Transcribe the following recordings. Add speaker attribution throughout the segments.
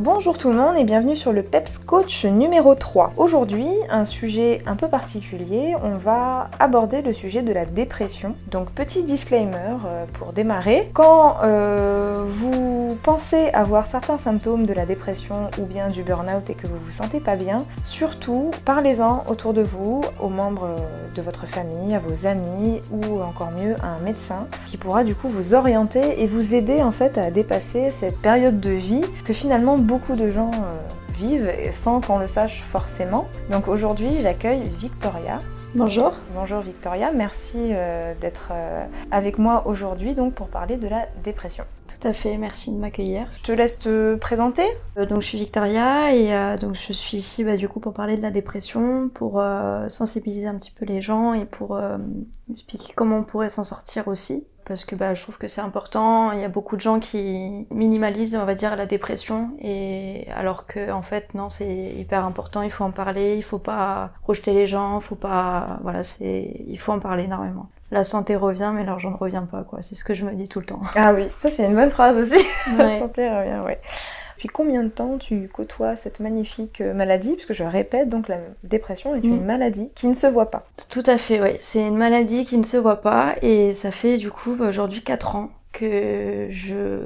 Speaker 1: Bonjour tout le monde et bienvenue sur le PEPS Coach numéro 3. Aujourd'hui, un sujet un peu particulier, on va aborder le sujet de la dépression. Donc petit disclaimer euh, pour démarrer, quand euh, vous pensez avoir certains symptômes de la dépression ou bien du burn-out et que vous vous sentez pas bien, surtout parlez-en autour de vous, aux membres de votre famille, à vos amis ou encore mieux à un médecin qui pourra du coup vous orienter et vous aider en fait à dépasser cette période de vie que finalement beaucoup de gens euh, vivent sans qu'on le sache forcément. Donc aujourd'hui, j'accueille Victoria.
Speaker 2: Bonjour.
Speaker 1: Bonjour Victoria, merci euh, d'être euh, avec moi aujourd'hui donc pour parler de la dépression.
Speaker 2: Tout à fait, merci de m'accueillir.
Speaker 1: Je te laisse te présenter.
Speaker 2: donc je suis Victoria et donc je suis ici bah, du coup pour parler de la dépression, pour sensibiliser un petit peu les gens et pour expliquer comment on pourrait s'en sortir aussi parce que bah, je trouve que c'est important. Il y a beaucoup de gens qui minimalisent, on va dire, la dépression, et alors que en fait non, c'est hyper important. Il faut en parler. Il faut pas rejeter les gens. Faut pas, voilà, c'est, il faut en parler énormément. La santé revient, mais l'argent ne revient pas, quoi. C'est ce que je me dis tout le temps.
Speaker 1: Ah oui, ça c'est une bonne phrase aussi. la santé revient, ouais. Depuis combien de temps tu côtoies cette magnifique euh, maladie? Puisque je répète, donc la dépression est une mm. maladie qui ne se voit pas.
Speaker 2: Tout à fait, oui. C'est une maladie qui ne se voit pas et ça fait du coup bah, aujourd'hui 4 ans que je,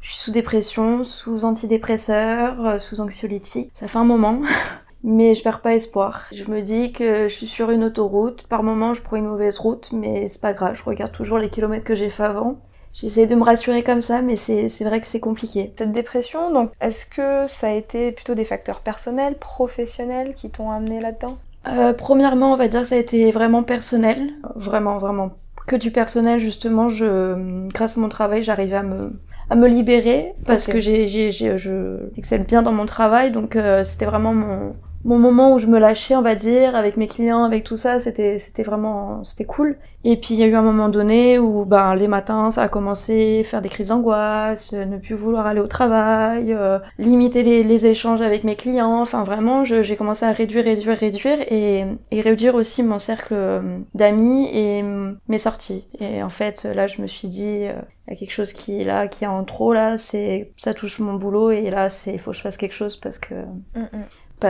Speaker 2: suis sous dépression, sous antidépresseur, euh, sous anxiolytique. Ça fait un moment. mais je perds pas espoir. Je me dis que je suis sur une autoroute. Par moment, je prends une mauvaise route, mais c'est pas grave. Je regarde toujours les kilomètres que j'ai fait avant. J'essaie de me rassurer comme ça, mais c'est vrai que c'est compliqué.
Speaker 1: Cette dépression, donc, est-ce que ça a été plutôt des facteurs personnels, professionnels qui t'ont amené là-dedans?
Speaker 2: Euh, Premièrement, on va dire que ça a été vraiment personnel, vraiment, vraiment que du personnel. Justement, je, grâce à mon travail, j'arrivais à me à me libérer parce que j'ai, je excelle bien dans mon travail, donc euh, c'était vraiment mon mon moment où je me lâchais, on va dire, avec mes clients, avec tout ça, c'était c'était vraiment c'était cool. Et puis il y a eu un moment donné où ben les matins ça a commencé, faire des crises d'angoisse, ne plus vouloir aller au travail, euh, limiter les, échanges avec mes clients. Enfin vraiment, j'ai commencé à réduire, réduire, réduire et, réduire aussi mon cercle euh, d'amis et mes sorties. Et en fait là je me suis dit euh, il y a quelque chose qui est là, qui est en trop là, c'est ça touche mon boulot et là c'est faut que je fasse quelque chose parce que mm, mm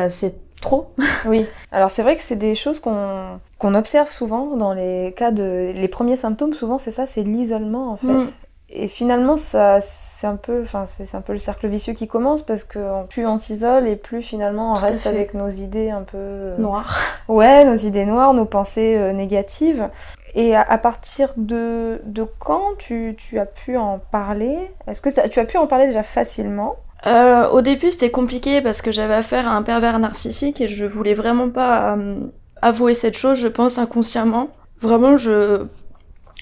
Speaker 2: c'est trop.
Speaker 1: oui. Alors c'est vrai que c'est des choses qu'on qu'on observe souvent dans les cas de les premiers symptômes. Souvent c'est ça, c'est l'isolement en fait. Mm. Et finalement, ça, c'est un peu, enfin, c'est un peu le cercle vicieux qui commence parce que plus on s'isole et plus finalement on reste avec nos idées un peu euh,
Speaker 2: noires.
Speaker 1: Ouais, nos idées noires, nos pensées euh, négatives. Et à, partir de, de quand tu, tu, as pu en parler? Est-ce que tu as pu en parler déjà facilement?
Speaker 2: Euh, au début, c'était compliqué parce que j'avais affaire à un pervers narcissique et je voulais vraiment pas euh, avouer cette chose, je pense inconsciemment. Vraiment, je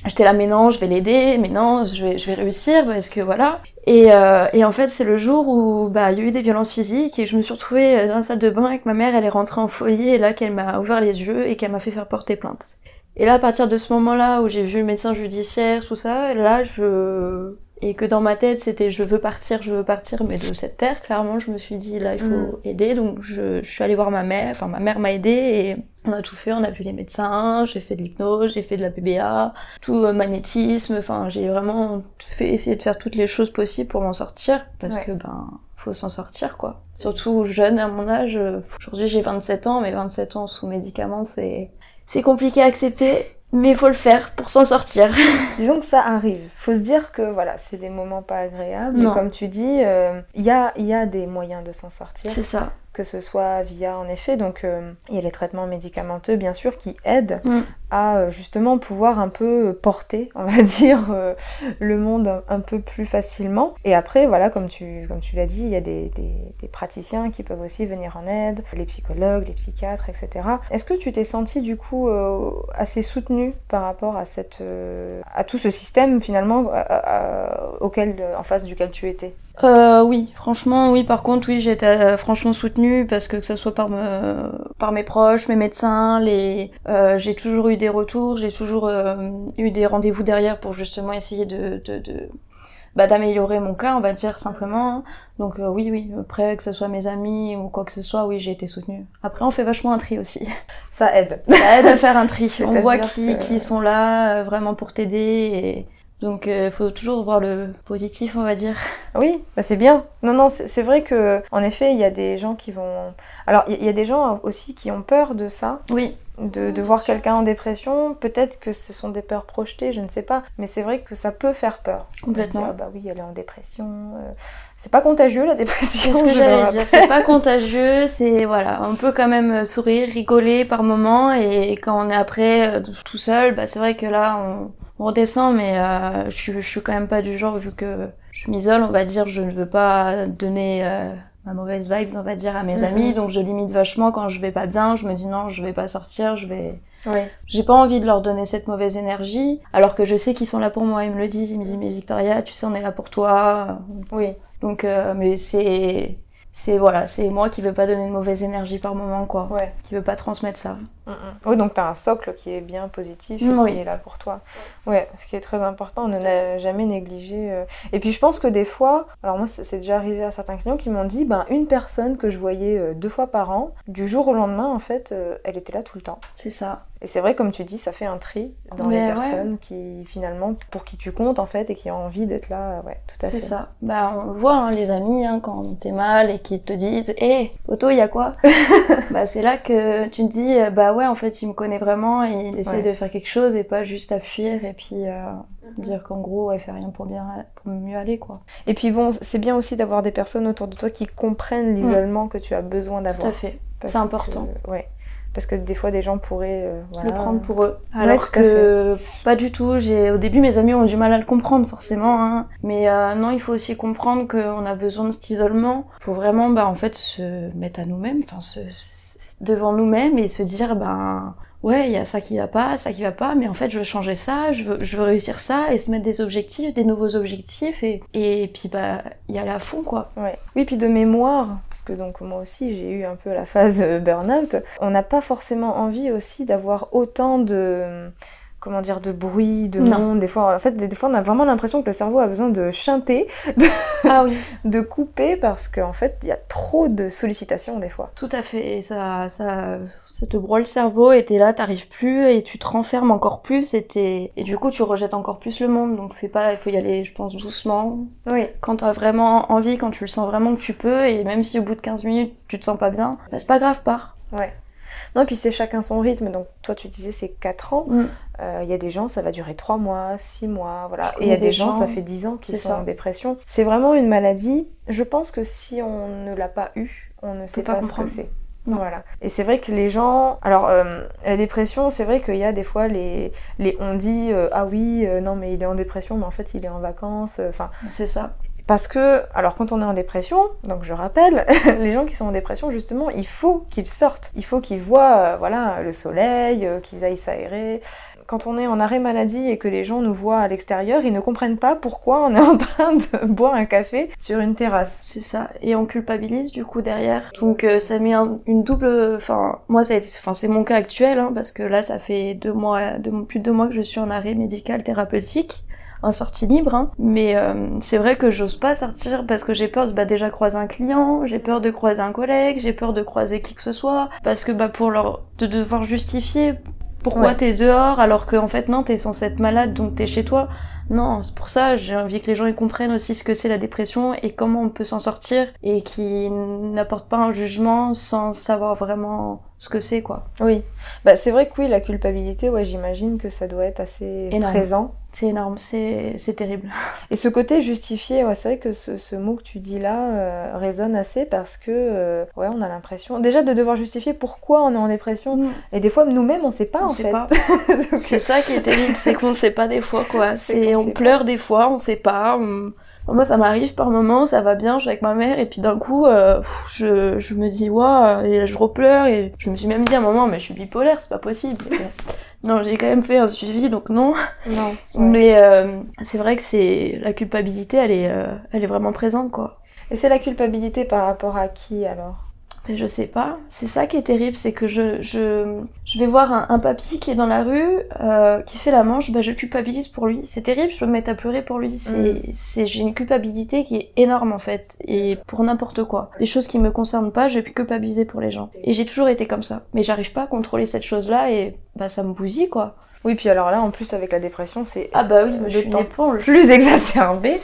Speaker 2: j'étais là, mais non, je vais l'aider, mais non, je vais, je vais réussir parce que voilà. Et, euh, et en fait, c'est le jour où bah il y a eu des violences physiques et je me suis retrouvée dans la salle de bain avec ma mère. Elle est rentrée en foyer et là qu'elle m'a ouvert les yeux et qu'elle m'a fait faire porter plainte. Et là, à partir de ce moment-là où j'ai vu le médecin judiciaire, tout ça, là, je et que dans ma tête c'était je veux partir, je veux partir, mais de cette terre, clairement, je me suis dit là il faut mm. aider, donc je, je, suis allée voir ma mère, enfin ma mère m'a aidée et on a tout fait, on a vu les médecins, j'ai fait de l'hypnose, j'ai fait de la PBA, tout euh, magnétisme, enfin j'ai vraiment fait essayer de faire toutes les choses possibles pour m'en sortir parce que ben faut s'en sortir quoi. Surtout jeune à mon âge, aujourd'hui j'ai 27 ans, mais 27 ans sous médicaments c'est c'est compliqué à accepter mais il faut le faire pour s'en sortir.
Speaker 1: Disons que ça arrive. Faut se dire que voilà, c'est des moments pas agréables. Et comme tu dis, euh, il y, a, y a des moyens de s'en sortir.
Speaker 2: C'est ça
Speaker 1: que ce soit via en effet donc euh, il y a les traitements médicamenteux bien sûr qui aident mm. à euh, justement pouvoir un peu porter on va dire euh, le monde un, peu plus facilement. Et après voilà comme tu comme tu l'as dit il y a des, des, praticiens qui peuvent aussi venir en aide les psychologues les psychiatres etc est-ce que tu t'es senti du coup assez soutenu par rapport à cette à tout ce système finalement auquel en face duquel tu étais?
Speaker 2: Euh, oui, franchement, oui. Par contre, oui, j'ai été euh, franchement soutenue parce que que ce soit par, me, par mes proches, mes médecins, les, euh, j'ai toujours eu des retours, j'ai toujours euh, eu des rendez-vous derrière pour justement essayer de, de, de bah, d'améliorer mon cas, on va dire simplement. Donc euh, oui, oui. Après, que ce soit mes amis ou quoi que ce soit, oui, j'ai été soutenue. Après, on fait vachement un tri aussi.
Speaker 1: Ça aide.
Speaker 2: Ça aide à faire un tri. On voit qui, qui sont là vraiment pour t'aider et Donc il faut toujours voir le positif, on va dire.
Speaker 1: Oui, bah c'est bien. Non, non, c'est vrai que en effet, il y a des gens qui vont. Alors, il y, a des gens aussi qui ont peur de ça.
Speaker 2: Oui.
Speaker 1: De, de voir quelqu'un en dépression. Peut-être que ce sont des peurs projetées, je ne sais pas. Mais c'est vrai que ça peut faire peur.
Speaker 2: Complètement.
Speaker 1: Ah bah oui, elle est en dépression. Euh, c'est pas contagieux la dépression.
Speaker 2: C'est ce que j'allais dire. C'est pas contagieux. C'est voilà, on peut quand même sourire, rigoler par moment. Et quand on est après euh, tout seul, bah c'est vrai que là on on redescend, mais euh, je, je, suis quand même pas du genre, vu que je m'isole, on va dire, je ne veux pas donner euh, ma mauvaise vibes, on va dire, à mes mm-hmm. amis, donc je limite vachement quand je vais pas bien, je me dis non, je vais pas sortir, je vais...
Speaker 1: Ouais.
Speaker 2: J'ai pas envie de leur donner cette mauvaise énergie, alors que je sais qu'ils sont là pour moi, ils me le disent, ils me disent, mais Victoria, tu sais, on est là pour toi.
Speaker 1: Oui.
Speaker 2: Donc, euh, mais c'est c'est voilà, c'est moi qui veux pas donner de mauvaise énergie par moment, quoi.
Speaker 1: Ouais.
Speaker 2: Qui veux pas transmettre ça.
Speaker 1: Mm, mm. Oui, donc tu as un socle qui est bien positif et qui est là pour toi. Ouais, ce qui est très important, on ne l'a jamais négligé. Euh. Et puis je pense que des fois, alors moi c'est déjà arrivé à certains clients qui m'ont dit, ben une personne que je voyais euh, deux fois par an, du jour au lendemain, en fait, euh, elle était là tout le temps.
Speaker 2: C'est ça.
Speaker 1: Et c'est vrai, comme tu dis, ça fait un tri dans les personnes qui, finalement, pour qui tu comptes, en fait, et qui ont envie d'être là, ouais, tout à fait.
Speaker 2: C'est ça. Bah, on voit, hein, les amis, hein, quand t'es mal et qu'ils te disent, hé, hey, Otto, il y a quoi? Bah, c'est là que tu te dis, bah ouais, en fait, il me connaît vraiment et il essaie de faire quelque chose et pas juste à fuir et puis euh, mhm. dire qu'en gros, elle fait rien pour bien, pour mieux aller, quoi.
Speaker 1: Et puis bon, c'est bien aussi d'avoir des personnes autour de toi qui comprennent l'isolement que tu as besoin d'avoir.
Speaker 2: Tout à fait. C'est important.
Speaker 1: ouais parce que des fois des gens pourraient euh,
Speaker 2: le prendre pour eux alors que pas du tout j'ai au début mes amis ont du mal à le comprendre forcément hein. mais euh, non il faut aussi comprendre qu'on a besoin de cet isolement pour vraiment bah en fait se mettre à nous-mêmes enfin se, devant nous-mêmes et se dire ben ouais, il y a ça qui va pas, ça qui va pas, mais en fait, je veux changer ça, je veux, je veux réussir ça, et se mettre des objectifs, des nouveaux objectifs, et, et puis, bah, y aller à fond, quoi.
Speaker 1: Ouais. Oui, puis de mémoire, parce que donc, moi aussi, j'ai eu un peu la phase euh, burn-out, on n'a pas forcément envie aussi d'avoir autant de comment dire, de bruit, de monde. Des fois, en fait, des, fois, on a vraiment l'impression que le cerveau a besoin de chanter, de,
Speaker 2: ah oui.
Speaker 1: de couper, parce qu'en fait, il y a trop de sollicitations des fois.
Speaker 2: Tout à fait. Et ça, ça, ça te broie le cerveau, et t'es là, t'arrives plus, et tu te renfermes encore plus, et, et du coup, tu rejettes encore plus le monde. Donc, c'est pas, il faut y aller, je pense, doucement.
Speaker 1: Oui.
Speaker 2: Quand t'as vraiment envie, quand tu le sens vraiment que tu peux, et même si au bout de 15 minutes, tu te sens pas bien, bah, c'est pas grave, pars.
Speaker 1: Ouais. Non, puis c'est chacun son rythme. Donc, toi, tu disais c'est 4 ans.
Speaker 2: Mm.
Speaker 1: Il y a des gens, ça va durer 3 mois, 6 mois, voilà. Et il y a des, gens, ça fait 10 ans qui sont en dépression. C'est vraiment une maladie. Je pense que si on ne l'a pas eu, on ne sait pas, ce que c'est. Voilà. Et c'est vrai que les gens. Alors, euh, la dépression, c'est vrai qu'il y a des fois les. les... On dit euh, Ah oui, euh, non, mais il est en dépression, mais en fait, il est en vacances. Enfin.
Speaker 2: C'est ça.
Speaker 1: Parce que, alors quand on est en dépression, donc je rappelle, les gens qui sont en dépression, justement, il faut qu'ils sortent. Il faut qu'ils voient, voilà, le soleil, qu'ils aillent s'aérer quand on est en arrêt maladie et que les gens nous voient à l'extérieur, ils ne comprennent pas pourquoi on est en train de boire un café sur une terrasse.
Speaker 2: C'est ça. Et on culpabilise du coup derrière. Donc euh, ça met une double. Enfin, moi, c'est mon cas actuel, hein, parce que là, ça fait deux mois, plus de deux mois que je suis en arrêt médical thérapeutique en sortie libre, hein. mais euh, c'est vrai que j'ose pas sortir parce que j'ai peur de bah, déjà croiser un client, j'ai peur de croiser un collègue, j'ai peur de croiser qui que ce soit, parce que bah, pour leur de devoir justifier pourquoi t'es dehors alors qu'en fait non, t'es censé être malade donc t'es chez toi. Non, c'est pour ça, j'ai envie que les gens y comprennent aussi ce que c'est la dépression et comment on peut s'en sortir et qui n'apportent pas un jugement sans savoir vraiment ce que c'est quoi.
Speaker 1: Oui, bah c'est vrai que oui, la culpabilité, ouais, j'imagine que ça doit être assez présent.
Speaker 2: C'est énorme, c'est terrible.
Speaker 1: Et ce côté justifié, ouais, c'est vrai que ce, ce, mot que tu dis là euh, résonne assez parce que, euh, ouais, on a l'impression déjà de devoir justifier pourquoi on est en dépression. Mm. Et des fois, nous-mêmes, on sait pas
Speaker 2: on
Speaker 1: en
Speaker 2: sait
Speaker 1: fait.
Speaker 2: C'est ça qui est terrible, c'est qu'on sait pas des fois quoi. C'est on, pleure des fois, on sait pas. Moi, ça m'arrive par moments, ça va bien, je suis avec ma mère, et puis d'un coup, euh, je, je, me dis, waouh, et je repleure, et je me suis même dit à un moment, mais je suis bipolaire, c'est pas possible. non, j'ai quand même fait un suivi, donc non.
Speaker 1: Non.
Speaker 2: Mais euh, c'est vrai que c'est la culpabilité, elle est, euh, elle est vraiment présente, quoi.
Speaker 1: Et c'est la culpabilité par rapport à qui alors?
Speaker 2: Mais je sais pas. C'est ça qui est terrible, c'est que je, je, je vais voir un, un papy qui est dans la rue, euh, qui fait la manche, bah, je culpabilise pour lui. C'est terrible, je peux me mettre à pleurer pour lui. C'est,
Speaker 1: Mm.
Speaker 2: c'est, j'ai une culpabilité qui est énorme en fait, et pour n'importe quoi. Les choses qui me concernent pas, je vais culpabiliser pour les gens. Et j'ai toujours été comme ça. Mais j'arrive pas à contrôler cette chose-là, et bah ça me bousille quoi.
Speaker 1: Oui, puis alors là, en plus, avec la dépression, c'est
Speaker 2: Ah bah oui, moi, je suis une éponge.
Speaker 1: plus exacerbé.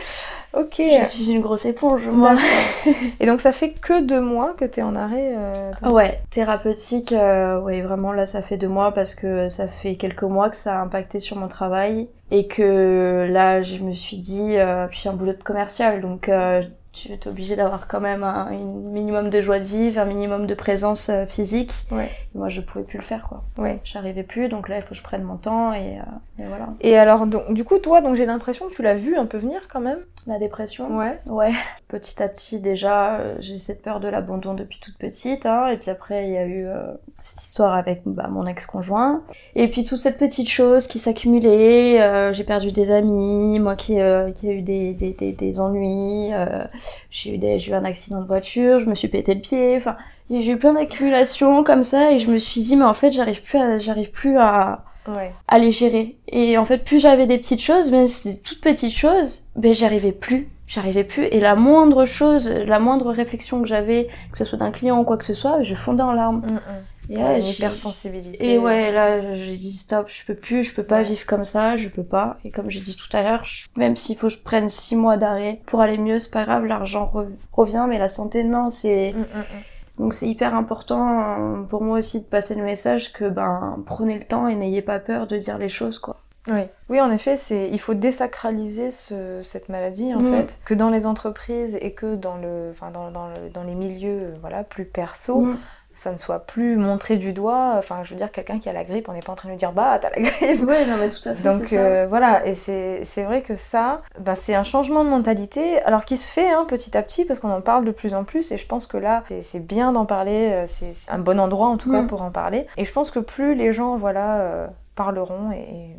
Speaker 1: Ok.
Speaker 2: Je suis une grosse éponge, moi.
Speaker 1: Et donc, ça fait que deux mois que tu es en arrêt euh, de-
Speaker 2: Ouais, thérapeutique, euh, ouais, vraiment là ça fait deux mois parce que ça fait quelques mois que ça a impacté sur mon travail et que là je me suis dit, euh, puis je suis un boulot de commercial donc euh, tu es obligé d'avoir quand même un, un minimum de joie de vivre, un minimum de présence euh, physique.
Speaker 1: Ouais.
Speaker 2: Et moi je pouvais plus le faire quoi.
Speaker 1: Ouais.
Speaker 2: J'arrivais plus donc là il faut que je prenne mon temps et, euh, et voilà.
Speaker 1: Et alors, donc, du coup, toi, donc j'ai l'impression que tu l'as vu un peu venir quand même.
Speaker 2: La dépression.
Speaker 1: Ouais.
Speaker 2: Ouais, petit à petit déjà, euh, j'ai cette peur de l'abandon depuis toute petite, hein, et puis après il y a eu cette histoire avec bah, mon ex-conjoint, et puis toute cette petite chose qui s'accumulait, j'ai perdu des amis, moi qui, qui a eu des, des, des, des ennuis, j'ai eu, des- j'ai eu un accident de voiture, je me suis pété le pied, enfin j'ai eu plein d'accumulations comme ça, et je me suis dit mais en fait j'arrive plus à, j'arrive plus à,
Speaker 1: Ouais.
Speaker 2: à les gérer. Et en fait, plus j'avais des petites choses, mais c'était toutes petites choses, ben j'arrivais plus. J'arrivais plus. Et la moindre chose, la moindre réflexion que j'avais, que ce soit d'un client ou quoi que ce soit, je fondais en larmes.
Speaker 1: Mm, mm.
Speaker 2: Et,
Speaker 1: Ouais, hypersensibilité.
Speaker 2: et ouais, là, j'ai dit stop, je peux plus, je peux pas
Speaker 1: Ouais.
Speaker 2: vivre comme ça, je peux pas. Et comme j'ai dit tout à l'heure, je- même s'il faut que je prenne six mois d'arrêt pour aller mieux, c'est pas grave, l'argent re- revient, mais la santé, non, c'est,
Speaker 1: Mm, mm, mm.
Speaker 2: donc c'est hyper important euh, pour moi aussi de passer le message que ben prenez le temps et n'ayez pas peur de dire les choses quoi.
Speaker 1: Oui. oui, en effet, c'est il faut désacraliser ce- cette maladie en fait, que dans les entreprises et que dans le, enfin dans, dans, le- dans les milieux, euh, voilà, plus perso. Ça ne soit plus montré du doigt. Enfin, je veux dire, quelqu'un qui a la grippe, on n'est pas en train de lui dire bah t'as la grippe.
Speaker 2: Ouais, non mais tout à fait.
Speaker 1: Donc
Speaker 2: ça.
Speaker 1: euh, voilà, et c'est vrai que ça, bah, c'est un changement de mentalité, alors qui se fait hein, petit à petit, parce qu'on en parle de plus en plus, et je pense que là, c'est- bien d'en parler, euh, c'est un bon endroit en tout cas
Speaker 2: Mm.
Speaker 1: pour en parler. Et je pense que plus les gens, voilà, euh, parleront, et, et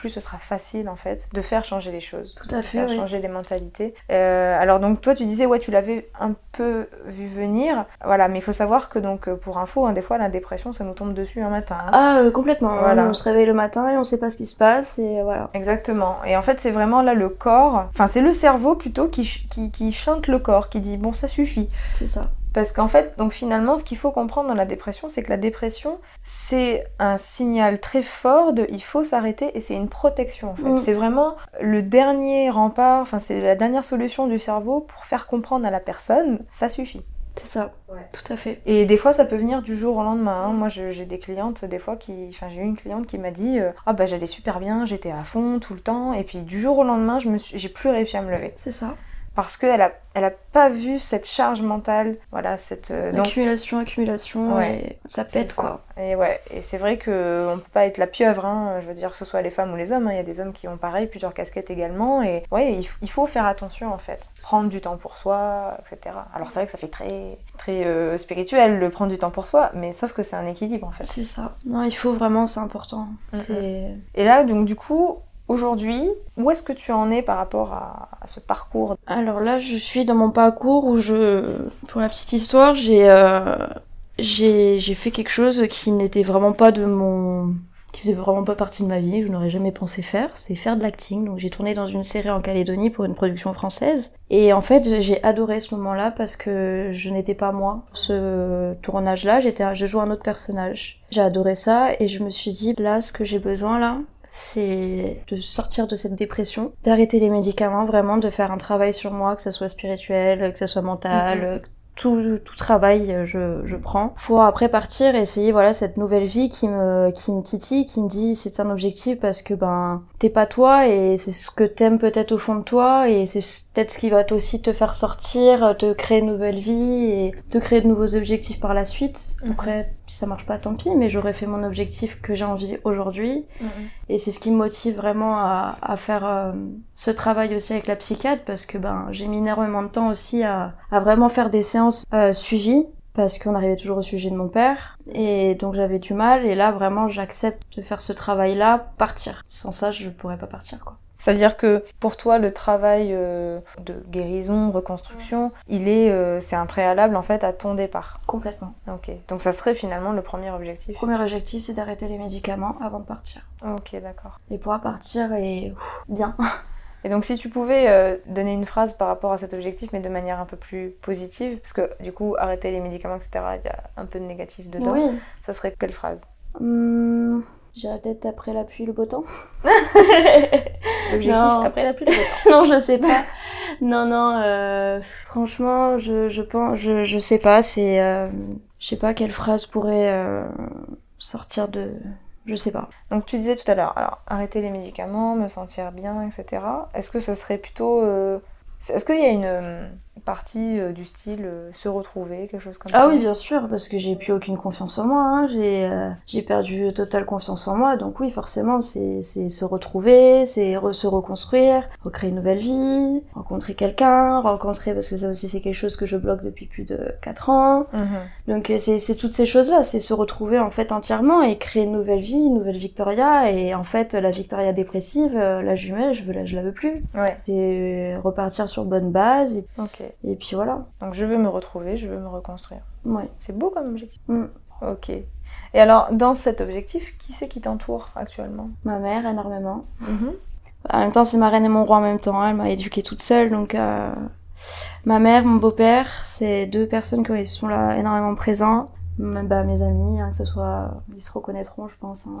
Speaker 1: plus ce sera facile en fait de faire changer les choses.
Speaker 2: Tout à
Speaker 1: de
Speaker 2: fait.
Speaker 1: faire
Speaker 2: oui.
Speaker 1: changer les mentalités. Euh, alors donc toi tu disais ouais tu l'avais un peu vu venir, voilà mais il faut savoir que donc pour info hein, des fois la dépression ça nous tombe dessus un matin. hein.
Speaker 2: Ah euh, complètement.
Speaker 1: Voilà.
Speaker 2: On se réveille le matin et on sait pas ce qui se passe et voilà.
Speaker 1: Exactement. Et en fait, c'est vraiment là le corps, enfin, c'est le cerveau plutôt qui, ch- qui, qui chante le corps, qui dit bon, ça suffit.
Speaker 2: C'est ça.
Speaker 1: Parce qu'en fait, donc finalement, ce qu'il faut comprendre dans la dépression, c'est que la dépression, c'est un signal très fort de il faut s'arrêter et c'est une protection en fait.
Speaker 2: Mm.
Speaker 1: C'est vraiment le dernier rempart, enfin, c'est la dernière solution du cerveau pour faire comprendre à la personne ça suffit.
Speaker 2: C'est ça.
Speaker 1: Ouais.
Speaker 2: Tout à fait.
Speaker 1: Et des fois, ça peut venir du jour au lendemain. hein. Moi, j'ai des clientes, des fois, qui. Enfin, j'ai eu une cliente qui m'a dit euh, Ah, bah, j'allais super bien, j'étais à fond tout le temps. Et puis, du jour au lendemain, je me suis... j'ai plus réussi à me lever.
Speaker 2: C'est ça.
Speaker 1: Parce qu'elle a... Elle a pas vu cette charge mentale. Voilà, cette. euh, donc,
Speaker 2: Accumulation, accumulation
Speaker 1: Ouais.
Speaker 2: et ça pète
Speaker 1: ça.
Speaker 2: quoi.
Speaker 1: Et ouais, et c'est vrai que on peut pas être la pieuvre, hein. je veux dire, que ce soit les femmes ou les hommes, hein. il y a des hommes qui ont pareil, plusieurs casquettes également, et ouais, il, faut faire attention en fait, prendre du temps pour soi, etc. Alors c'est vrai que ça fait très, très euh, spirituel, le prendre du temps pour soi, mais sauf que c'est un équilibre en fait.
Speaker 2: C'est ça. Non, il faut vraiment, c'est important.
Speaker 1: Mhm.
Speaker 2: C'est
Speaker 1: Et là, donc du coup, aujourd'hui, où est-ce que tu en es par rapport à, ce parcours
Speaker 2: Alors là, je suis dans mon parcours où je, pour la petite histoire, j'ai euh, j'ai fait quelque chose qui n'était vraiment pas de mon qui faisait vraiment pas partie de ma vie, je n'aurais jamais pensé faire, c'est faire de l'acting. Donc j'ai tourné dans une série en Calédonie pour une production française. Et en fait, j'ai adoré ce moment-là parce que je n'étais pas moi. Pour ce tournage-là, j'étais, je jouais un autre personnage. J'ai adoré ça et je me suis dit, là, ce que j'ai besoin là, c'est de sortir de cette dépression, d'arrêter les médicaments, vraiment de faire un travail sur moi, que ça soit spirituel, que ça soit mental, tout, tout travail euh, je, je prends pour après partir et essayer voilà cette nouvelle vie qui me qui me titille qui me dit c'est un objectif parce que ben t'es pas toi et c'est ce que t'aimes peut-être au fond de toi et c'est peut-être ce qui va aussi te faire sortir te créer une nouvelle vie et te créer de nouveaux objectifs par la suite
Speaker 1: Mhm.
Speaker 2: après si ça marche pas tant pis mais j'aurais fait mon objectif que j'ai envie aujourd'hui. Et c'est ce qui me motive vraiment à, à faire euh, ce travail aussi avec la psychiatre parce que ben j'ai mis énormément de temps aussi à, à vraiment faire des séances euh, suivies parce qu'on arrivait toujours au sujet de mon père. Et donc j'avais du mal. Et là vraiment j'accepte de faire ce travail là partir. Sans ça je pourrais pas partir quoi
Speaker 1: C'est-à-dire que pour toi, le travail euh, de guérison, reconstruction, il est, euh, c'est un préalable en fait à ton départ.
Speaker 2: Complètement.
Speaker 1: Ok. Donc ça serait finalement le premier objectif.
Speaker 2: Le premier objectif, c'est d'arrêter les médicaments avant de partir.
Speaker 1: Ok, d'accord.
Speaker 2: Et pouvoir partir et ouf, bien.
Speaker 1: Et donc si tu pouvais euh, donner une phrase par rapport à cet objectif, mais de manière un peu plus positive, parce que du coup, arrêter les médicaments, etc., il y a un peu de négatif dedans,
Speaker 2: Oui.
Speaker 1: ça serait quelle phrase?
Speaker 2: Hum, J'irai peut-être après la pluie, le beau temps.
Speaker 1: L'objectif
Speaker 2: Non.
Speaker 1: après la pluie, le beau temps.
Speaker 2: non, je sais pas. Non, non, euh, franchement, je, je pense, je, je sais pas, c'est, euh, je sais pas quelle phrase pourrait euh, sortir de, je sais pas.
Speaker 1: Donc tu disais tout à l'heure, alors arrêter les médicaments, me sentir bien, etc. Est-ce que ce serait plutôt... Est-ce qu'il y a une partie euh, du style euh, se retrouver, quelque chose comme ça
Speaker 2: Ah oui, bien sûr, parce que j'ai plus aucune confiance en moi, hein. j'ai, euh, j'ai perdu totale confiance en moi, donc oui, forcément, c'est, c'est se retrouver, c'est re- se reconstruire, recréer une nouvelle vie, rencontrer quelqu'un, rencontrer, parce que ça aussi c'est quelque chose que je bloque depuis plus de 4 ans,
Speaker 1: Mhm.
Speaker 2: Donc c'est c'est toutes ces choses-là, c'est se retrouver en fait entièrement et créer une nouvelle vie, une nouvelle Victoria. Et en fait, la Victoria dépressive, la jumelle, je veux la, je la veux plus.
Speaker 1: Ouais,
Speaker 2: C'est repartir sur bonne base et,
Speaker 1: ok.
Speaker 2: Et puis voilà.
Speaker 1: Donc je veux me retrouver, je veux me reconstruire.
Speaker 2: Ouais.
Speaker 1: C'est beau comme objectif.
Speaker 2: Mm.
Speaker 1: Ok. Et alors, dans cet objectif, qui c'est qui t'entoure actuellement?
Speaker 2: Ma mère énormément.
Speaker 1: Mhm.
Speaker 2: En même temps, c'est ma reine et mon roi en même temps. hein. Elle m'a éduquée toute seule, donc euh, ma mère, mon beau-père, c'est deux personnes qui sont là énormément présents. Bah, mes amis, hein, que ce soit, ils se reconnaîtront, je pense. hein.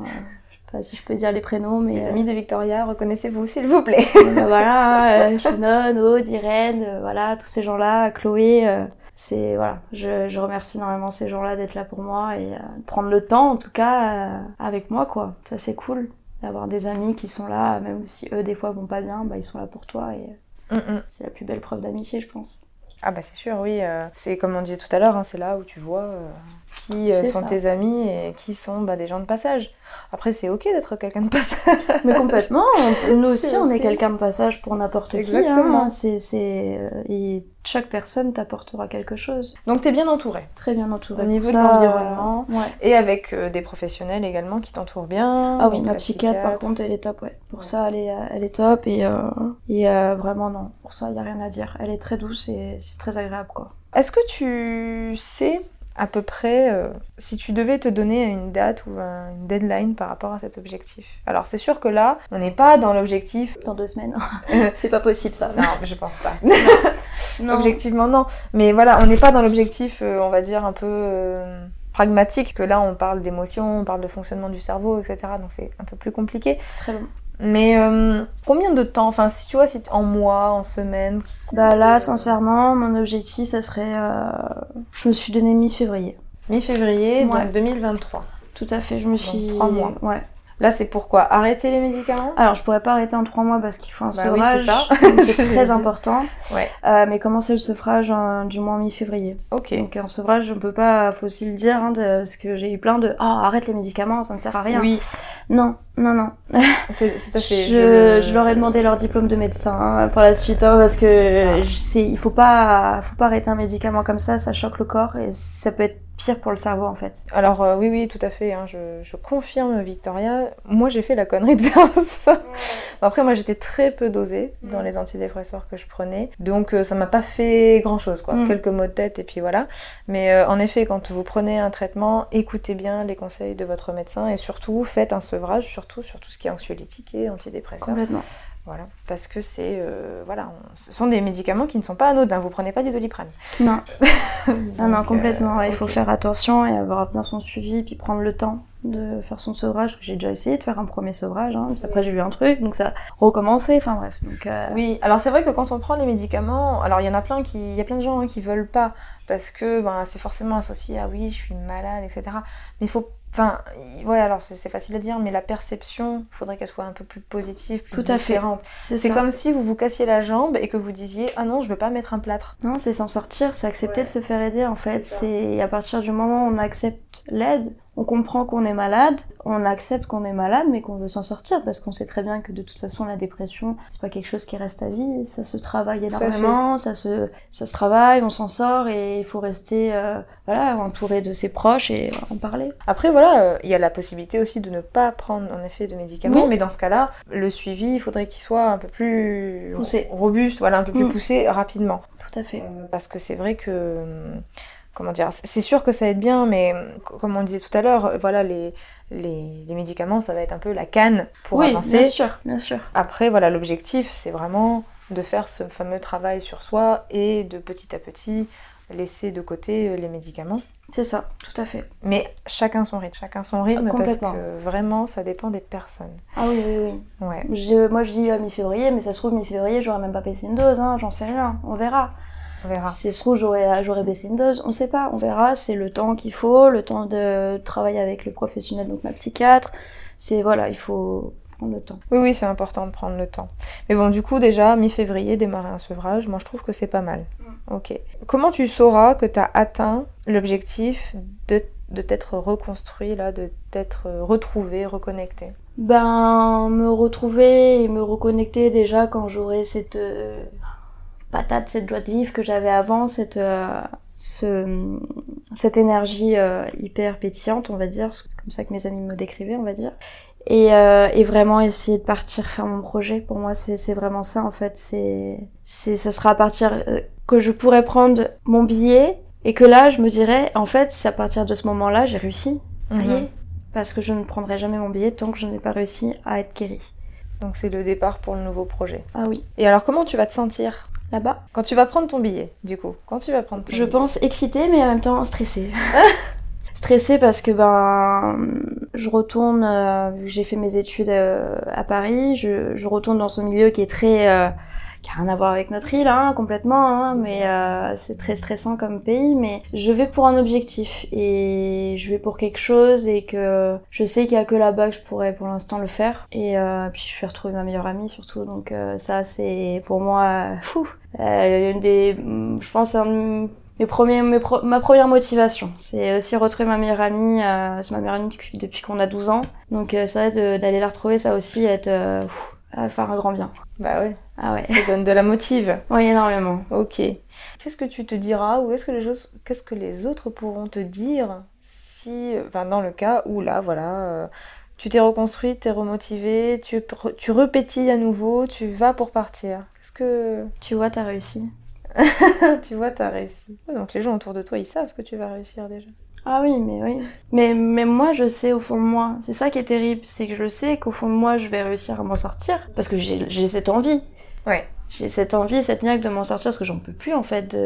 Speaker 2: Si je peux dire les prénoms, mais
Speaker 1: Les
Speaker 2: euh,
Speaker 1: amis de Victoria, reconnaissez-vous s'il vous plaît.
Speaker 2: Voilà, euh, Shannon, Aude, Irène, euh, voilà, tous ces gens-là, Chloé, c'est voilà, je, je remercie énormément ces gens-là d'être là pour moi et euh, de prendre le temps, en tout cas, euh, avec moi, quoi. Ça, c'est cool d'avoir des amis qui sont là, même si eux, des fois, vont pas bien, bah, ils sont là pour toi et euh,
Speaker 1: Mhm.
Speaker 2: c'est la plus belle preuve d'amitié, je pense.
Speaker 1: Ah bah c'est sûr, oui. c'est comme on disait tout à l'heure, hein, c'est là où tu vois qui euh, sont
Speaker 2: ça.
Speaker 1: tes amis et qui sont bah, des gens de passage. Après, c'est ok d'être quelqu'un de passage.
Speaker 2: Mais complètement, on- nous aussi, on est quelqu'un de passage pour n'importe qui.
Speaker 1: Exactement.
Speaker 2: Hein. C'est, c'est, euh, et chaque personne t'apportera quelque chose.
Speaker 1: Donc t'es bien entouré.
Speaker 2: Très bien entouré.
Speaker 1: Au niveau de l'environnement.
Speaker 2: euh, ouais.
Speaker 1: Et avec euh, des professionnels également qui t'entourent bien.
Speaker 2: Ah oui, ma psychiatre, par contre, elle est top, ouais. Pour
Speaker 1: Ouais.
Speaker 2: ça, elle est, elle est top et, euh, et vraiment, non. Pour ça, il n'y a rien à dire. Elle est très douce et c'est très agréable, quoi.
Speaker 1: Est-ce que tu sais à peu près euh, si tu devais te donner une date ou un- une deadline par rapport à cet objectif Alors c'est sûr que là, on n'est pas dans l'objectif.
Speaker 2: Dans deux semaines. c'est pas possible, ça.
Speaker 1: Non, je pense pas.
Speaker 2: Non.
Speaker 1: Objectivement, non. Mais voilà, on n'est pas dans l'objectif, euh, on va dire, un peu euh, pragmatique, que là, on parle d'émotion, on parle de fonctionnement du cerveau, etc. Donc c'est un peu plus compliqué.
Speaker 2: C'est très long.
Speaker 1: Mais euh, combien de temps Enfin, si tu vois, si en mois, en semaine
Speaker 2: Bah là, sincèrement, mon objectif, ça serait... euh, Je me suis donné mi-février.
Speaker 1: Mi-février,
Speaker 2: Ouais.
Speaker 1: donc 2023.
Speaker 2: Tout à fait, je me suis...
Speaker 1: trois mois.
Speaker 2: Ouais.
Speaker 1: Là, c'est pourquoi Arrêter les médicaments?
Speaker 2: Alors, je pourrais pas arrêter en trois mois parce qu'il faut un
Speaker 1: Bah oui,
Speaker 2: sevrage.
Speaker 1: Je
Speaker 2: c'est très important.
Speaker 1: Ouais.
Speaker 2: Euh, mais commencer le sevrage du mois mi-février?
Speaker 1: Ok.
Speaker 2: Donc en sevrage, on peut pas, faut aussi le dire, hein, de, parce que j'ai eu plein de ah arrête les médicaments, ça ne sert à rien.
Speaker 1: Oui,
Speaker 2: Non, non, non.
Speaker 1: tout à fait.
Speaker 2: Je, je leur ai demandé leur diplôme de médecin hein, pour la suite, hein, parce que je sais, il faut pas, faut pas arrêter un médicament comme ça, ça choque le corps et ça peut être pire pour le cerveau en fait.
Speaker 1: Alors euh, oui, oui, tout à fait. hein, je, je confirme, Victoria. Moi, j'ai fait la connerie de faire ça. Après, moi, j'étais très peu dosée dans les antidépresseurs que je prenais, donc euh, ça m'a pas fait grand-chose, quoi.
Speaker 2: Mm.
Speaker 1: Quelques mots de tête et puis voilà. Mais euh, en effet, quand vous prenez un traitement, écoutez bien les conseils de votre médecin et surtout faites un sevrage, surtout sur tout ce qui est anxiolytique et antidépresseur.
Speaker 2: Complètement.
Speaker 1: Voilà, parce que c'est euh, voilà, on- ce sont des médicaments qui ne sont pas anodins. Vous prenez pas du doliprane.
Speaker 2: Non, non, non,
Speaker 1: Donc,
Speaker 2: complètement.
Speaker 1: euh,
Speaker 2: Il faut faire attention et avoir bien son suivi, puis prendre le temps de faire son sevrage. J'ai déjà essayé de faire un premier sevrage, hein, puis après j'ai vu un truc, donc ça a recommencé. Enfin bref, donc. euh,
Speaker 1: Oui, alors c'est vrai que quand on prend les médicaments, alors il y en a plein qui, il y a plein de gens hein, qui veulent pas parce que ben, c'est forcément associé à oui, je suis malade, etc. Mais il faut, enfin, ouais, alors c'est facile à dire, mais la perception, il faudrait qu'elle soit un peu plus positive, plus
Speaker 2: Tout à fait.
Speaker 1: différente.
Speaker 2: C'est
Speaker 1: C'est comme si vous vous cassiez la jambe et que vous disiez ah non, je veux pas mettre un plâtre.
Speaker 2: Non, c'est s'en sortir, c'est accepter
Speaker 1: Ouais.
Speaker 2: de se faire aider en fait.
Speaker 1: C'est
Speaker 2: à partir du moment où on accepte l'aide, on comprend qu'on est malade, on accepte qu'on est malade, mais qu'on veut s'en sortir parce qu'on sait très bien que de toute façon la dépression c'est pas quelque chose qui reste à vie, ça se travaille énormément, ça se ça se travaille, on s'en sort et il faut rester euh, voilà entouré de ses proches et en parler.
Speaker 1: Après voilà, euh, il y a la possibilité aussi de ne pas prendre en effet de médicaments, mais dans ce cas-là, le suivi il faudrait qu'il soit un peu plus
Speaker 2: poussé,
Speaker 1: robuste, voilà un peu plus mm. poussé rapidement.
Speaker 2: Tout à fait.
Speaker 1: parce que c'est vrai que comment dire, c'est sûr que ça aide bien, mais comme on disait tout à l'heure, voilà, les, les, médicaments, ça va être un peu la canne pour
Speaker 2: oui,
Speaker 1: avancer.
Speaker 2: Bien sûr, bien sûr.
Speaker 1: Après, voilà, l'objectif, c'est vraiment de faire ce fameux travail sur soi et de petit à petit laisser de côté euh, les médicaments.
Speaker 2: C'est ça, tout à fait.
Speaker 1: Mais chacun son rythme, chacun son rythme parce que vraiment ça dépend des personnes.
Speaker 2: Ah oui, oui, oui. Ouais. moi je dis à mi-février, mais ça se trouve mi-février j'aurais même pas baissé une dose, hein, j'en sais rien, on verra.
Speaker 1: On verra.
Speaker 2: Si se trouve, j'aurais, j'aurais baissé une dose. On sait pas, on verra. C'est le temps qu'il faut, le temps de travailler avec le professionnel, donc ma psychiatre. C'est voilà, il faut prendre le temps.
Speaker 1: Oui, oui, c'est important de prendre le temps. Mais bon, du coup, déjà, mi-février, démarrer un sevrage, moi je trouve que c'est pas mal. Mm. Ok. Comment tu sauras que tu as atteint l'objectif de, de t'être reconstruit, là, de t'être retrouvé, reconnecté?
Speaker 2: Ben, me retrouver et me reconnecter déjà quand j'aurai cette. Euh, patate, cette joie de vivre que j'avais avant, cette, euh, ce, cette énergie euh, hyper pétillante, on va dire, c'est comme ça que mes amis me décrivaient, on va dire. Et, euh, et vraiment essayer de partir faire mon projet. Pour moi, c'est vraiment ça, en fait. C'est, c'est, ce sera à partir que je pourrais prendre mon billet et que là, je me dirais, en fait, c'est à partir de ce moment-là, j'ai réussi. Ça y mhm. est. Parce que je ne prendrai jamais mon billet tant que je n'ai pas réussi à être guérie.
Speaker 1: Donc c'est le départ pour le nouveau projet.
Speaker 2: Ah oui.
Speaker 1: Et alors comment tu vas te sentir
Speaker 2: là-bas.
Speaker 1: Quand tu vas prendre ton billet, du coup, quand tu vas prendre ton
Speaker 2: Je pense excitée, mais en même temps stressée. stressée parce que ben je retourne, euh, j'ai fait mes études euh, à Paris, je, je, retourne dans ce milieu qui est très euh, qui a rien à voir avec notre île, hein, complètement, hein, mais euh, c'est très stressant comme pays. Mais je vais pour un objectif et je vais pour quelque chose et que je sais qu'il y a que là-bas que je pourrais pour l'instant le faire. Et euh, puis je vais retrouver ma meilleure amie surtout, donc euh, ça c'est pour moi, fou, une des, je pense un mes premiers, mes ma première motivation. C'est aussi retrouver ma meilleure amie. Euh, c'est ma meilleure amie depuis, depuis qu'on a 12 ans. Donc euh, ça, d'aller la retrouver, ça aussi être euh, faire un grand bien.
Speaker 1: Bah ouais.
Speaker 2: Ah ouais.
Speaker 1: Ça donne de la motive.
Speaker 2: Oui, énormément.
Speaker 1: Ok. Qu'est-ce que tu te diras ou est-ce que les choses, qu'est-ce que les autres pourront te dire si, enfin dans le cas où là, voilà, euh, tu t'es reconstruite, t'es remotivée, tu, tu repétilles à nouveau, tu vas pour partir. Qu'est-ce que...
Speaker 2: Tu vois, t'as réussi.
Speaker 1: tu vois, t'as réussi. Donc les gens autour de toi, ils savent que tu vas réussir déjà.
Speaker 2: Ah oui, mais oui. Mais, moi, je sais au fond de moi. C'est ça qui est terrible, c'est que je sais qu'au fond de moi, je vais réussir à m'en sortir. Parce que j'ai cette envie.
Speaker 1: Ouais.
Speaker 2: J'ai cette envie, cette niaque de m'en sortir, parce que j'en peux plus, en fait,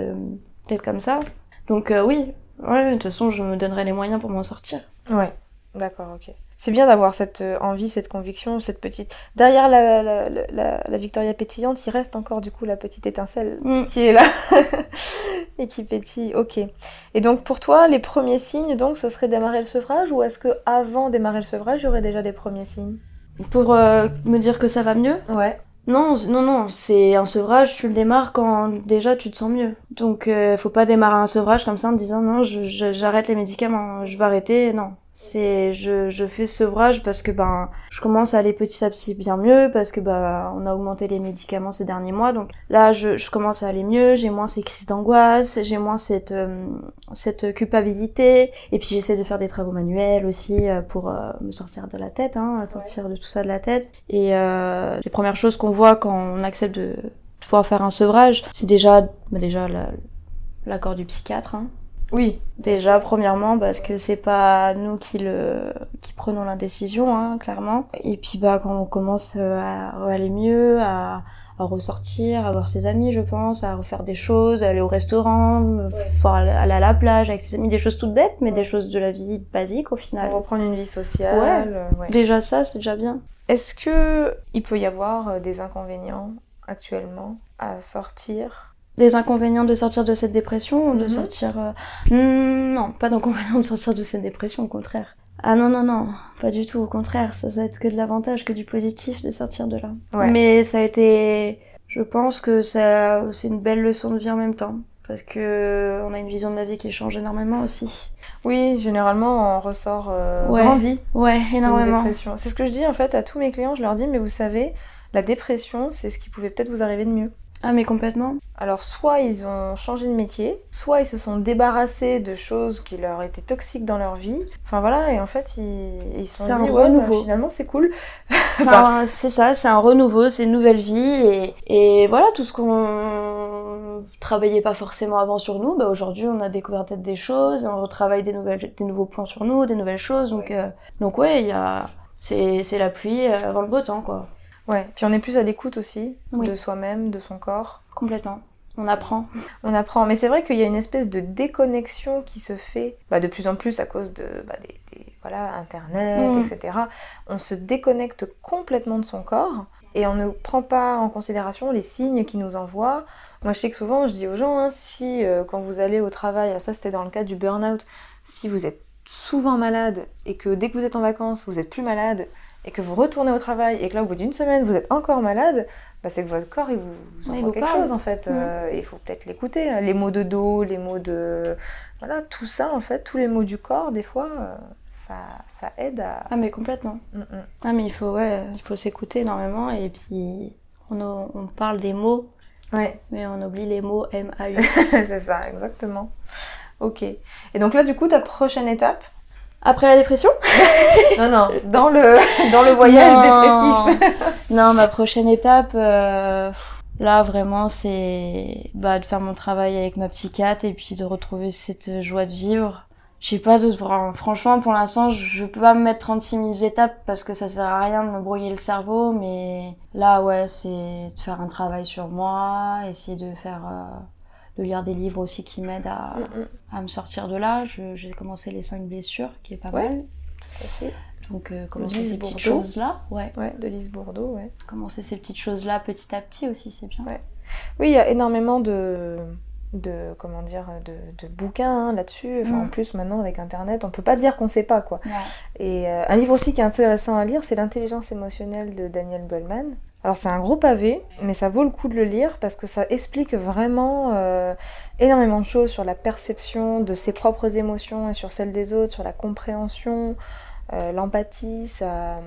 Speaker 2: d'être comme ça. Donc euh, oui, ouais, de toute façon, je me donnerai les moyens pour m'en sortir.
Speaker 1: Ouais, d'accord, ok. C'est bien d'avoir cette euh, envie, cette conviction, cette petite. Derrière la, la, la, la, Victoria pétillante, il reste encore du coup la petite étincelle mm. qui est là et qui pétille. Ok. Et donc pour toi, les premiers signes, donc, ce serait démarrer le sevrage ou est-ce que avant démarrer le sevrage, il y aurait déjà des premiers signes?
Speaker 2: Pour euh, me dire que ça va mieux?
Speaker 1: Ouais.
Speaker 2: Non, non, non, c'est un sevrage, tu le démarres quand déjà tu te sens mieux. Donc, euh, faut pas démarrer un sevrage comme ça en disant non, j'arrête les médicaments, je vais arrêter, non. C'est je, je fais ce sevrage parce que ben je commence à aller petit à petit bien mieux parce que ben on a augmenté les médicaments ces derniers mois. Donc là je, je commence à aller mieux. J'ai moins ces crises d'angoisse. J'ai moins cette euh, cette culpabilité. Et puis j'essaie de faire des travaux manuels aussi euh, pour euh, me sortir de la tête hein sortir de tout ça de la tête. Et les premières choses qu'on voit quand on accepte de pouvoir faire un sevrage c'est déjà ben déjà l'accord du psychiatre hein
Speaker 1: oui.
Speaker 2: Déjà, premièrement, parce que c'est pas nous qui le qui prenons la décision, hein, clairement. Et puis bah quand on commence euh, à aller mieux, à, à ressortir, à voir ses amis, je pense, à refaire des choses, aller au restaurant, ouais. aller à la plage avec ses amis, des choses toutes bêtes, mais des choses de la vie basique au final.
Speaker 1: reprendre une vie sociale.
Speaker 2: Ouais. Déjà ça, c'est déjà bien.
Speaker 1: Est-ce que il peut y avoir euh, des inconvénients actuellement à sortir
Speaker 2: des inconvénients de sortir de cette dépression ou de mhm. sortir... Euh, hmm, non, pas d'inconvénients de sortir de cette dépression, au contraire. Ah non, non, non, pas du tout, au contraire, ça, ça va être que de l'avantage, que du positif de sortir de là. Mais ça a été... Je pense que ça, c'est une belle leçon de vie en même temps. parce que on a une vision de la vie qui change énormément aussi.
Speaker 1: Oui, généralement on ressort euh,
Speaker 2: Ouais.
Speaker 1: grandi
Speaker 2: Ouais, énormément.
Speaker 1: C'est ce que je dis en fait à tous mes clients, je leur dis mais vous savez, la dépression c'est ce qui pouvait peut-être vous arriver de mieux.
Speaker 2: Ah mais complètement.
Speaker 1: Alors soit ils ont changé de métier, soit ils se sont débarrassés de choses qui leur étaient toxiques dans leur vie. Enfin voilà, et en fait ils, ils sont
Speaker 2: C'est un
Speaker 1: dit ouais, bah,
Speaker 2: renouveau.
Speaker 1: finalement c'est cool.
Speaker 2: C'est ça, c'est un renouveau, c'est une nouvelle vie et, et voilà tout ce qu'on travaillait pas forcément avant sur nous, bah aujourd'hui on a découvert peut-être des choses, on retravaille des nouvelles, des nouveaux points sur nous, des nouvelles choses, donc euh, donc ouais il y a c'est la pluie euh, avant le beau temps quoi,
Speaker 1: Ouais, puis on est plus à l'écoute aussi
Speaker 2: Oui.
Speaker 1: de soi-même, de son corps.
Speaker 2: complètement. On apprend.
Speaker 1: On apprend, mais c'est vrai qu'il y a une espèce de déconnexion qui se fait bah, de plus en plus à cause de bah, des, des- voilà, Internet,
Speaker 2: Mm.
Speaker 1: etc. On se déconnecte complètement de son corps et on ne prend pas en considération les signes qui nous envoient. Moi, je sais que souvent, je dis aux gens, hein, si euh, quand vous allez au travail, ça c'était dans le cas du burn-out, si vous êtes souvent malade et que dès que vous êtes en vacances, vous êtes plus malade et que vous retournez au travail et que là, au bout d'une semaine, vous êtes encore malade, bah, c'est que votre corps, il vous, vous envoie quelque
Speaker 2: parle.
Speaker 1: chose en fait.
Speaker 2: Mm.
Speaker 1: Euh, il faut peut-être l'écouter. hein. Les mots de dos, les mots de. Voilà, tout ça en fait, tous les mots du corps, des fois, euh, ça, ça aide à.
Speaker 2: Ah mais complètement.
Speaker 1: Mm, mm.
Speaker 2: Ah mais il faut ouais, il faut s'écouter énormément et puis on, on parle des mots
Speaker 1: Ouais,
Speaker 2: mais on oublie les mots M A U.
Speaker 1: c'est ça, exactement. Ok. Et donc là, du coup, ta prochaine étape
Speaker 2: Après la dépression
Speaker 1: Non, non, dans le, dans le voyage
Speaker 2: Non.
Speaker 1: dépressif.
Speaker 2: Non, ma prochaine étape, euh, là vraiment, c'est bah, de faire mon travail avec ma psychiatre et puis de retrouver cette joie de vivre. J'ai pas d'autre. Franchement, pour l'instant, je peux pas me mettre 36 000 étapes parce que ça sert à rien de me brouiller le cerveau. Mais là, ouais, c'est de faire un travail sur moi, essayer de faire, euh, de lire des livres aussi qui m'aident à,
Speaker 1: Mm, mm.
Speaker 2: à me sortir de là. J'ai commencé les 5 blessures, qui est pas
Speaker 1: Ouais.
Speaker 2: mal. Donc, euh, commencer ces petites choses-là, ouais.
Speaker 1: Ouais, de Lise Bourdeau, ouais.
Speaker 2: Commencer ces petites choses-là petit à petit aussi, c'est bien.
Speaker 1: Ouais. Oui, il y a énormément de, de comment dire, de, de bouquins hein, là-dessus. Enfin,
Speaker 2: Mm.
Speaker 1: En plus, maintenant, avec Internet, on peut pas dire qu'on sait pas, quoi.
Speaker 2: Ouais.
Speaker 1: Et euh, un livre aussi qui est intéressant à lire, c'est L'intelligence émotionnelle de Daniel Goleman. Alors c'est un gros pavé, mais ça vaut le coup de le lire parce que ça explique vraiment euh, énormément de choses sur la perception de ses propres émotions et sur celles des autres, sur la compréhension, euh, l'empathie. Ça...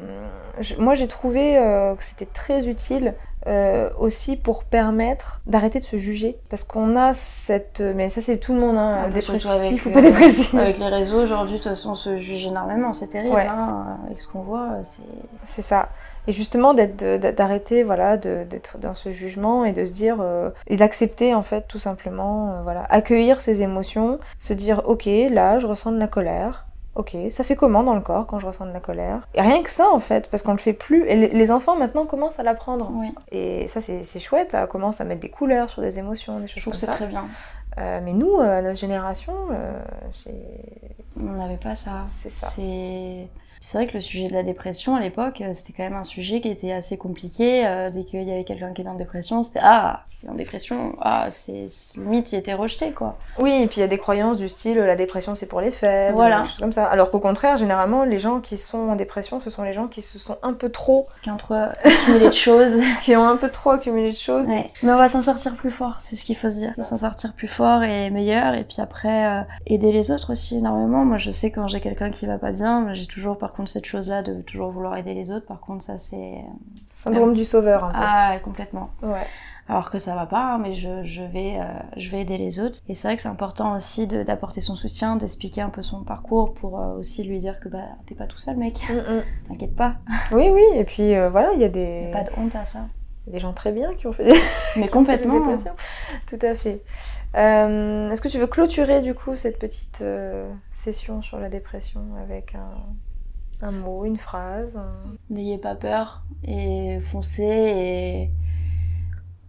Speaker 1: je- Moi j'ai trouvé euh, que c'était très utile euh, aussi pour permettre d'arrêter de se juger. Parce qu'on a cette... Mais ça c'est tout le monde, hein,
Speaker 2: Ah,
Speaker 1: dépressif ou
Speaker 2: avec,
Speaker 1: pas
Speaker 2: euh,
Speaker 1: dépressif.
Speaker 2: Avec les réseaux, aujourd'hui, de toute façon, on se juge énormément, c'est terrible.
Speaker 1: Ouais.
Speaker 2: Hein, avec ce qu'on voit, c'est.
Speaker 1: C'est ça. Et justement d'arrêter voilà d'être dans ce jugement et de se dire euh, et d'accepter en fait tout simplement euh, voilà accueillir ses émotions, se dire ok là je ressens de la colère. Ok, ça fait comment dans le corps quand je ressens de la colère? Et rien que ça en fait, parce qu'on le fait plus. Et les, les enfants maintenant commencent à l'apprendre.
Speaker 2: Oui,
Speaker 1: Et ça c'est chouette, ça commence à mettre des couleurs sur des émotions, des
Speaker 2: je
Speaker 1: choses comme
Speaker 2: que c'est
Speaker 1: ça.
Speaker 2: très bien.
Speaker 1: Euh, mais nous, euh, notre génération, euh, c'est
Speaker 2: On n'avait pas ça.
Speaker 1: c'est ça.
Speaker 2: C'est. Vrai que le sujet de la dépression à l'époque, euh, c'était quand même un sujet qui était assez compliqué. dès qu'il y avait quelqu'un qui était en dépression, c'était Ah, en dépression, ah, c'est limite, il était rejeté quoi.
Speaker 1: Oui, et puis il y a des croyances du style la dépression c'est pour les faibles,
Speaker 2: Voilà.
Speaker 1: des choses comme ça. Alors qu'au contraire, généralement, les gens qui sont en dépression, ce sont les gens qui se sont un peu trop,
Speaker 2: Qui ont trop accumulé de choses.
Speaker 1: qui ont un peu trop accumulé de choses.
Speaker 2: Ouais. Mais on va s'en sortir plus fort, c'est ce qu'il faut se dire. S'en sortir plus fort et meilleur, et puis après euh, aider les autres aussi énormément. Moi, je sais quand j'ai quelqu'un qui va pas bien, j'ai toujours par contre cette chose-là de toujours vouloir aider les autres. Par contre, ça c'est
Speaker 1: Syndrome du sauveur un peu.
Speaker 2: ah complètement.
Speaker 1: Ouais.
Speaker 2: Alors que ça va pas, hein, mais je, je vais euh, je vais aider les autres. Et c'est vrai que c'est important aussi d'apporter son soutien, d'expliquer un peu son parcours pour euh, aussi lui dire que bah t'es pas tout seul, mec.
Speaker 1: Mm, mm.
Speaker 2: T'inquiète pas,
Speaker 1: Oui, oui, et puis euh, voilà, il y a
Speaker 2: y
Speaker 1: des...
Speaker 2: a pas de honte à ça.
Speaker 1: des gens très bien qui ont fait des,
Speaker 2: Mais
Speaker 1: des
Speaker 2: complètement.
Speaker 1: Tout à fait. Est-ce que tu veux clôturer du coup cette petite session sur la dépression avec un, un mot, une phrase un-
Speaker 2: N'ayez pas peur et foncez et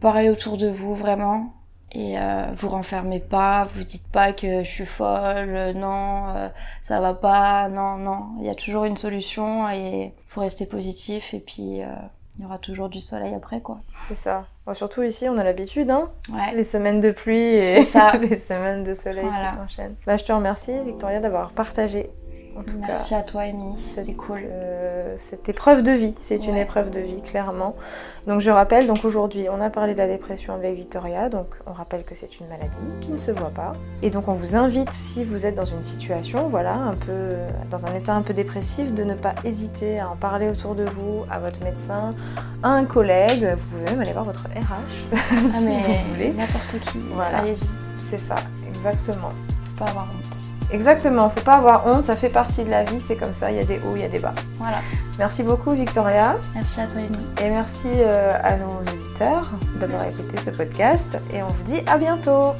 Speaker 2: parlez autour de vous vraiment. Et euh, vous renfermez pas, vous dites pas que je suis folle, euh, non, euh, ça va pas, non, non. Il y a toujours une solution et faut rester positif et puis il y aura toujours du soleil après quoi.
Speaker 1: C'est ça. Bon, surtout ici, on a l'habitude, hein
Speaker 2: Ouais.
Speaker 1: les semaines de pluie et
Speaker 2: ça.
Speaker 1: les semaines de soleil
Speaker 2: Voilà.
Speaker 1: qui s'enchaînent. Bah, je te remercie, Victoria, d'avoir partagé en tout
Speaker 2: Merci
Speaker 1: cas.
Speaker 2: à toi, Amy.
Speaker 1: Cette,
Speaker 2: cool.
Speaker 1: euh, cette épreuve de vie, c'est une épreuve de vie, clairement. Donc je rappelle, donc aujourd'hui, on a parlé de la dépression avec Victoria, donc on rappelle que c'est une maladie qui ne se voit pas. Et donc on vous invite, si vous êtes dans une situation, voilà, un peu, dans un état un peu dépressif, de ne pas hésiter à en parler autour de vous, à votre médecin, à un collègue. Vous pouvez même aller voir votre RH,
Speaker 2: Ah,
Speaker 1: si
Speaker 2: mais
Speaker 1: vous voulez.
Speaker 2: n'importe qui.
Speaker 1: Voilà.
Speaker 2: Allez-y.
Speaker 1: C'est ça, exactement.
Speaker 2: Pas avoir honte.
Speaker 1: Exactement, faut pas avoir honte, ça fait partie de la vie, c'est comme ça, il y a des hauts, il y a des bas.
Speaker 2: Voilà.
Speaker 1: Merci beaucoup Victoria
Speaker 2: Merci à toi, Amy.
Speaker 1: et merci euh, à nos auditeurs d'avoir écouté ce podcast et on vous dit à bientôt